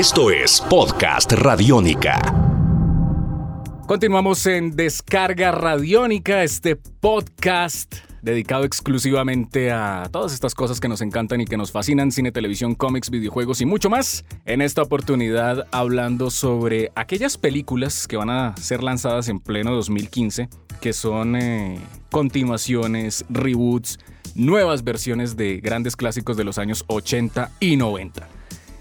Esto es Podcast Radiónica. Continuamos en Descarga Radiónica, este podcast dedicado exclusivamente a todas estas cosas que nos encantan y que nos fascinan, cine, televisión, cómics, videojuegos y mucho más. En esta oportunidad hablando sobre aquellas películas que van a ser lanzadas en pleno 2015, que son eh, continuaciones, reboots, nuevas versiones de grandes clásicos de los años 80 y 90.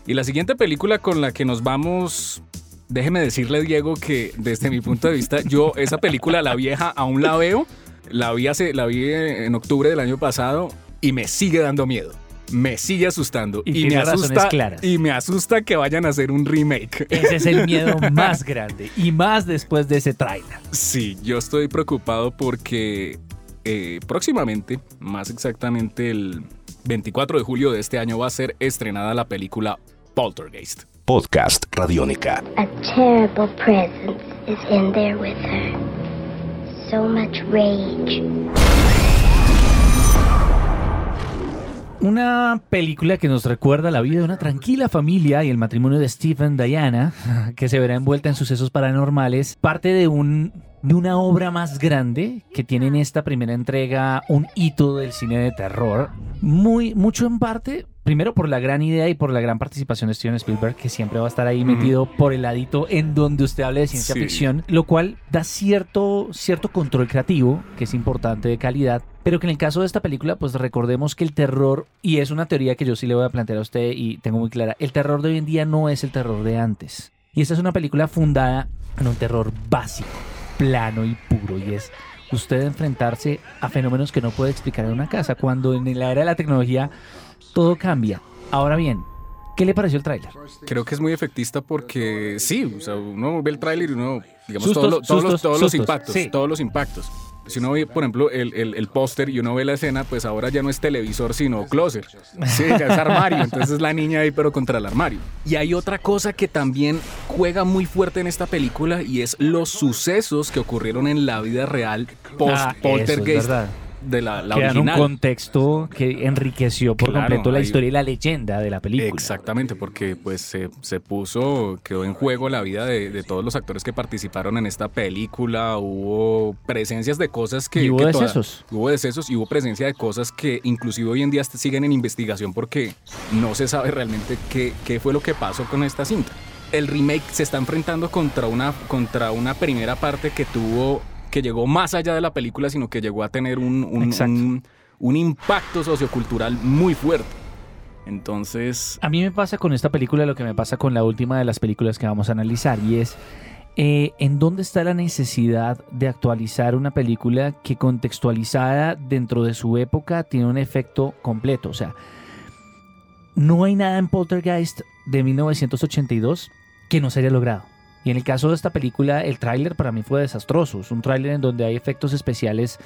Y la siguiente película con la que nos vamos déjeme decirle, Diego, que desde mi punto de vista, yo esa película, La Vieja, aún la veo. La vi, hace, la vi en octubre del año pasado y me sigue dando miedo. Me sigue asustando. Y Y, me asusta. claras. Y me asusta que vayan a hacer un remake. Ese es el miedo más grande. Y más después de ese tráiler. Sí, yo estoy preocupado porque eh, próximamente, más exactamente el 24 de julio de este año, va a ser estrenada la película Poltergeist. Podcast Radiónica. A terrible presence is in there with her. So much rage. Una película que nos recuerda la vida de una tranquila familia y el matrimonio de Stephen Diana, que se verá envuelta en sucesos paranormales, parte de un de una obra más grande que tiene en esta primera entrega un hito del cine de terror, muy mucho en parte primero por la gran idea y por la gran participación de Steven Spielberg que siempre va a estar ahí metido por el ladito en donde usted hable de ciencia Sí. ficción, lo cual da cierto cierto control creativo que es importante de calidad, pero que en el caso de esta película, pues recordemos que el terror, y es una teoría que yo sí le voy a plantear a usted y tengo muy clara, el terror de hoy en día no es el terror de antes. Y esta es una película fundada en un terror básico, plano y puro, y es usted enfrentarse a fenómenos que no puede explicar en una casa, cuando en la era de la tecnología todo cambia. Ahora bien, ¿qué le pareció el tráiler? Creo que es muy efectista porque sí, o sea, uno ve el tráiler y uno, digamos, Sustos, todos, lo- todos los, sustos, todos los sustos, impactos, sí. todos los impactos. Si uno ve, por ejemplo, el, el, el póster y uno ve la escena, pues ahora ya no es televisor, sino closet. Sí, ya es armario. Entonces es la niña ahí, pero contra el armario. Y hay otra cosa que también juega muy fuerte en esta película y es los sucesos que ocurrieron en la vida real post Ah, de la, la dan un original. contexto que enriqueció por Claro, completo la historia y la leyenda de la película. Exactamente, porque pues se, se puso, quedó en juego la vida de, de todos los actores que participaron en esta película, hubo presencias de cosas que... Y hubo que toda- decesos. hubo decesos y hubo presencia de cosas que inclusive hoy en día siguen en investigación porque no se sabe realmente qué, qué fue lo que pasó con esta cinta. El remake se está enfrentando contra una, contra una primera parte que tuvo, que llegó más allá de la película, sino que llegó a tener un, un- Exacto. un- un impacto sociocultural muy fuerte. Entonces, A mí me pasa con esta película lo que me pasa con la última de las películas que vamos a analizar y es eh, en dónde está la necesidad de actualizar una película que contextualizada dentro de su época tiene un efecto completo. O sea, no hay nada en Poltergeist de 1982 que no se haya logrado. Y en el caso de esta película, el tráiler para mí fue desastroso. Es un tráiler en donde hay efectos especiales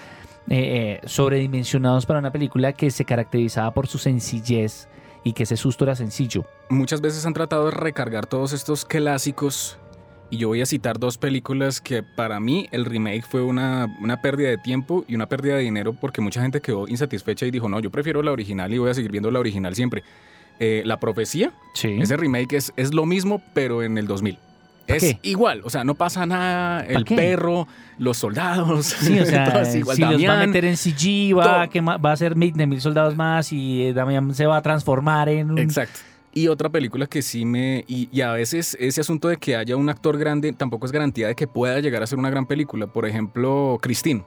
eh, eh, sobredimensionados para una película que se caracterizaba por su sencillez y que ese susto era sencillo. muchas veces han tratado de recargar todos estos clásicos y yo voy a citar dos películas que para mí el remake fue una, una pérdida de tiempo y una pérdida de dinero porque mucha gente quedó insatisfecha y dijo, no, yo prefiero la original y voy a seguir viendo la original siempre. Eh, la profecía, Sí. ese remake es, es lo mismo pero en el 2000. ¿Pa Es qué? igual, o sea, no pasa nada, el qué? perro, los soldados, Sí, o sea, igual. si los va a Damián, meter en CG, va, quema- va a ser mil, de mil soldados más y eh, Damián se va a transformar en un... Exacto. Y otra película que sí me... Y, y a veces ese asunto de que haya un actor grande tampoco es garantía de que pueda llegar a ser una gran película. Por ejemplo, Christine.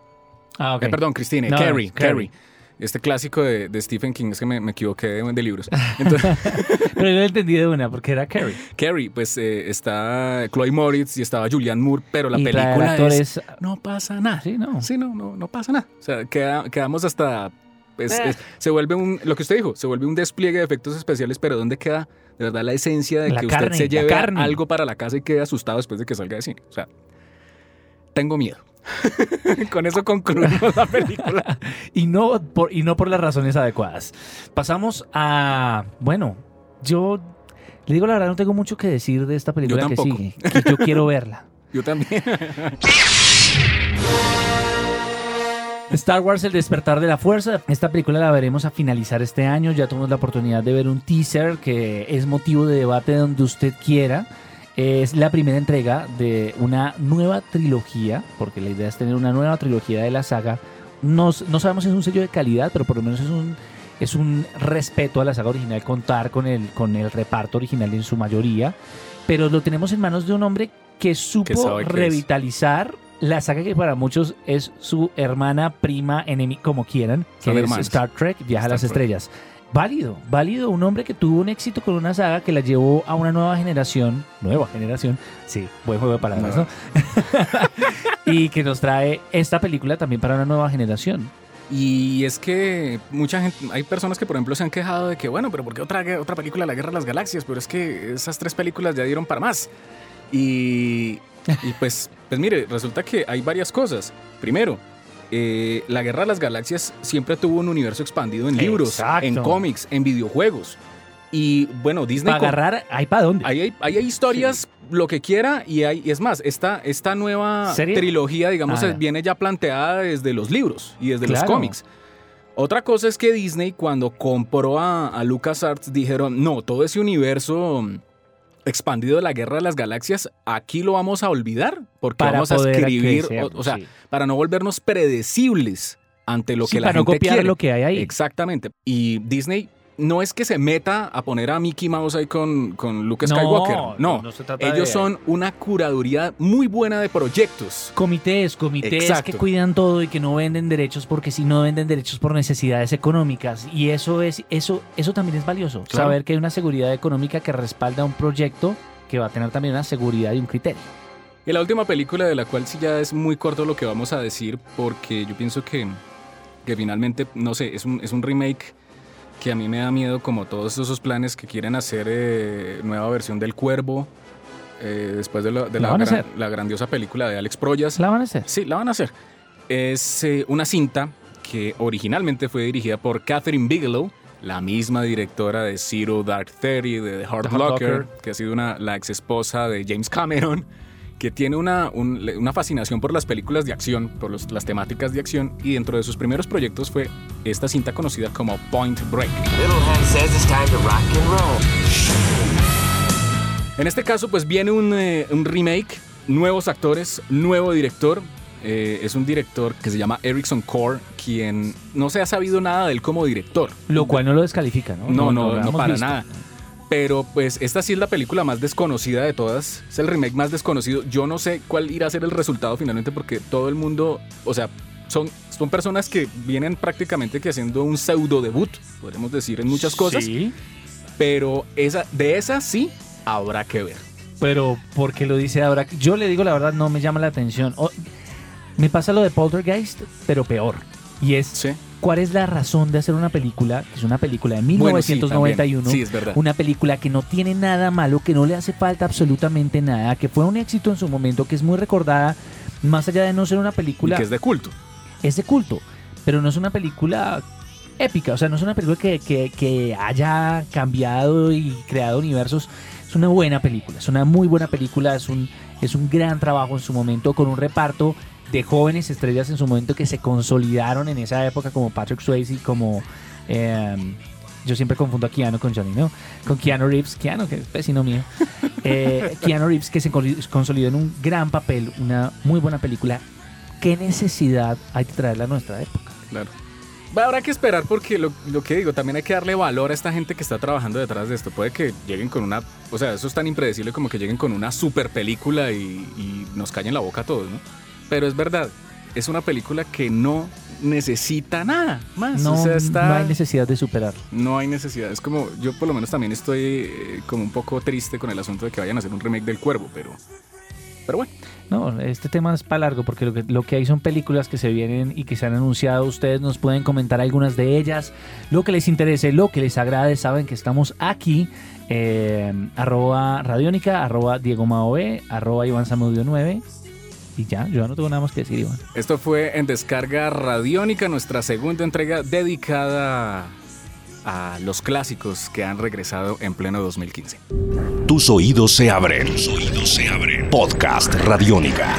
Ah, ok. Eh, perdón, Christine. No, Carrie. Carrie. Carrie. Este clásico de, de Stephen King. Es que me, me equivoqué de, de libros. Entonces, Pero yo lo entendí de una, porque era Carrie. Carrie, pues eh, está Chloe Moritz y estaba Julianne Moore, pero la y película es... actores... No pasa nada. Sí, no. Sí, no, no, no pasa nada. O sea, queda- quedamos hasta... es- Eh. es- se vuelve un, lo que usted dijo, se vuelve un despliegue de efectos especiales, pero ¿dónde queda de verdad la esencia de La que carne, usted se lleve algo para la casa y quede asustado después de que salga de cine? O sea, tengo miedo. Con eso concluimos la película. Y no, por, y no por las razones adecuadas. Pasamos a... Bueno, yo... Le digo la verdad, no tengo mucho que decir de esta película que sigue. Que yo quiero verla. Yo también. Star Wars El despertar de la fuerza. Esta película la veremos a finalizar este año. Ya tuvimos la oportunidad de ver un teaser que es motivo de debate donde usted quiera. Es la primera entrega de una nueva trilogía, porque la idea es tener una nueva trilogía de la saga. No, no sabemos si es un sello de calidad, pero por lo menos es un, es un respeto a la saga original contar con el, con el reparto original en su mayoría. Pero lo tenemos en manos de un hombre que supo revitalizar la saga que para muchos es su hermana, prima, enemiga, como quieran, que es. Star Trek, Viaja a las Trek. Estrellas. Válido, válido, un hombre que tuvo un éxito con una saga que la llevó a una nueva generación, nueva generación, sí, buen juego de palabras, ¿no? y que nos trae esta película también para una nueva generación. Y es que mucha gente, hay personas que por ejemplo se han quejado de que, bueno, pero ¿por qué otra, otra película la Guerra de las Galaxias? Pero es que esas tres películas ya dieron para más. Y, y pues, pues mire, resulta que hay varias cosas. Primero, eh, la Guerra de las Galaxias siempre tuvo un universo expandido en libros, Exacto. en cómics, en videojuegos. Y bueno, Disney... Para agarrar, ¿hay para dónde? Ahí hay, historias, lo que quiera, y hay, y es más, esta, esta nueva trilogía, digamos, Ah, viene ya planteada desde los libros y desde los cómics. Otra cosa es que Disney, cuando compró a, a LucasArts, dijeron, no, todo ese universo expandido de la Guerra de las Galaxias, aquí lo vamos a olvidar, porque Para vamos a escribir, o, sea, sí. para no volvernos predecibles ante lo Sí, que la para no gente copiar quiere. lo que hay ahí. Exactamente. Y Disney no es que se meta a poner a Mickey Mouse ahí con, con Luke Skywalker. no, No, no se trata ellos de- son una curaduría muy buena de proyectos. Comités, comités Exacto. que cuidan todo y que no venden derechos porque si no venden derechos por necesidades económicas y eso es eso eso también es valioso, Claro. saber que hay una seguridad económica que respalda un proyecto que va a tener también una seguridad y un criterio. Y la última película de la cual sí ya es muy corto lo que vamos a decir, porque yo pienso que, que finalmente, no sé, es un, es un remake que a mí me da miedo como todos esos planes que quieren hacer eh, nueva versión del Cuervo, eh, después de, la, de La la, van a gran- hacer. la grandiosa película de Alex Proyas. ¿La van a hacer? Sí, la van a hacer. Es eh, una cinta que originalmente fue dirigida por Catherine Bigelow, la misma directora de Zero Dark Thirty, de The Hard The Locker, Locker. que ha sido una, la ex esposa de James Cameron, que tiene una, un- una fascinación por las películas de acción, por los- las temáticas de acción, y dentro de sus primeros proyectos fue esta cinta conocida como Point Break. Little hand says it's time to rock and roll. En este caso, pues viene un, eh, un remake, nuevos actores, nuevo director. Eh, es un director que se llama Erickson Core, quien no se ha sabido nada de él como director. Lo cual no lo descalifica, ¿no? No, no, no, para visto. nada. Pero pues esta sí es la película más desconocida de todas. Es el remake más desconocido. Yo no sé cuál irá a ser el resultado finalmente porque todo el mundo, o sea, son, son personas que vienen prácticamente que haciendo un pseudo debut, podríamos decir en muchas cosas. Sí, Pero esa, de esa sí habrá que ver. pero porque lo dice ahora, yo le digo la verdad, no me llama la atención. Me pasa lo de Poltergeist, pero peor. Y es Sí. ¿Cuál es la razón de hacer una película, que es una película de Bueno, sí, 1991? Sí, es verdad. Una película que no tiene nada malo, que no le hace falta absolutamente nada, que fue un éxito en su momento, que es muy recordada, más allá de no ser una Y película, que es de culto. Es de culto, pero no es una película épica, o sea, no es una película que, que- que haya cambiado y creado universos. Es una buena película, es una muy buena película, es un, es un gran trabajo en su momento, con un reparto de jóvenes estrellas en su momento que se consolidaron en esa época, como Patrick Swayze, como... em, yo siempre confundo a Keanu con Johnny, ¿no? Con Keanu Reeves, Keanu, que es vecino mío. Eh, Keanu Reeves, que se consolidó en un gran papel, una muy buena película. ¿Qué necesidad hay de traerla a nuestra época? Claro. Habrá que esperar porque lo, lo que digo, también hay que darle valor a esta gente que está trabajando detrás de esto. Puede que lleguen con una, o sea, eso es tan impredecible como que lleguen con una super película y, y nos callen la boca a todos, ¿no? Pero es verdad, es una película que no necesita nada más. No, o sea, está, no hay necesidad de superarlo. no hay necesidad. Es como, yo por lo menos también estoy eh, como un poco triste con el asunto de que vayan a hacer un remake del Cuervo, pero, pero bueno. No, este tema es para largo porque lo que, lo que hay son películas que se vienen y que se han anunciado. Ustedes nos pueden comentar algunas de ellas, lo que les interese, lo que les agrade. Saben que estamos aquí, eh, arroba Radiónica, arroba Diego Maoe, arroba Iván Samudio 9. Y ya, yo no tengo nada más que decir, Iván. Esto fue en Descarga Radiónica, nuestra segunda entrega dedicada a los clásicos que han regresado en pleno 2015. Tus oídos se abren. Tus oídos se abren. Podcast Radiónica.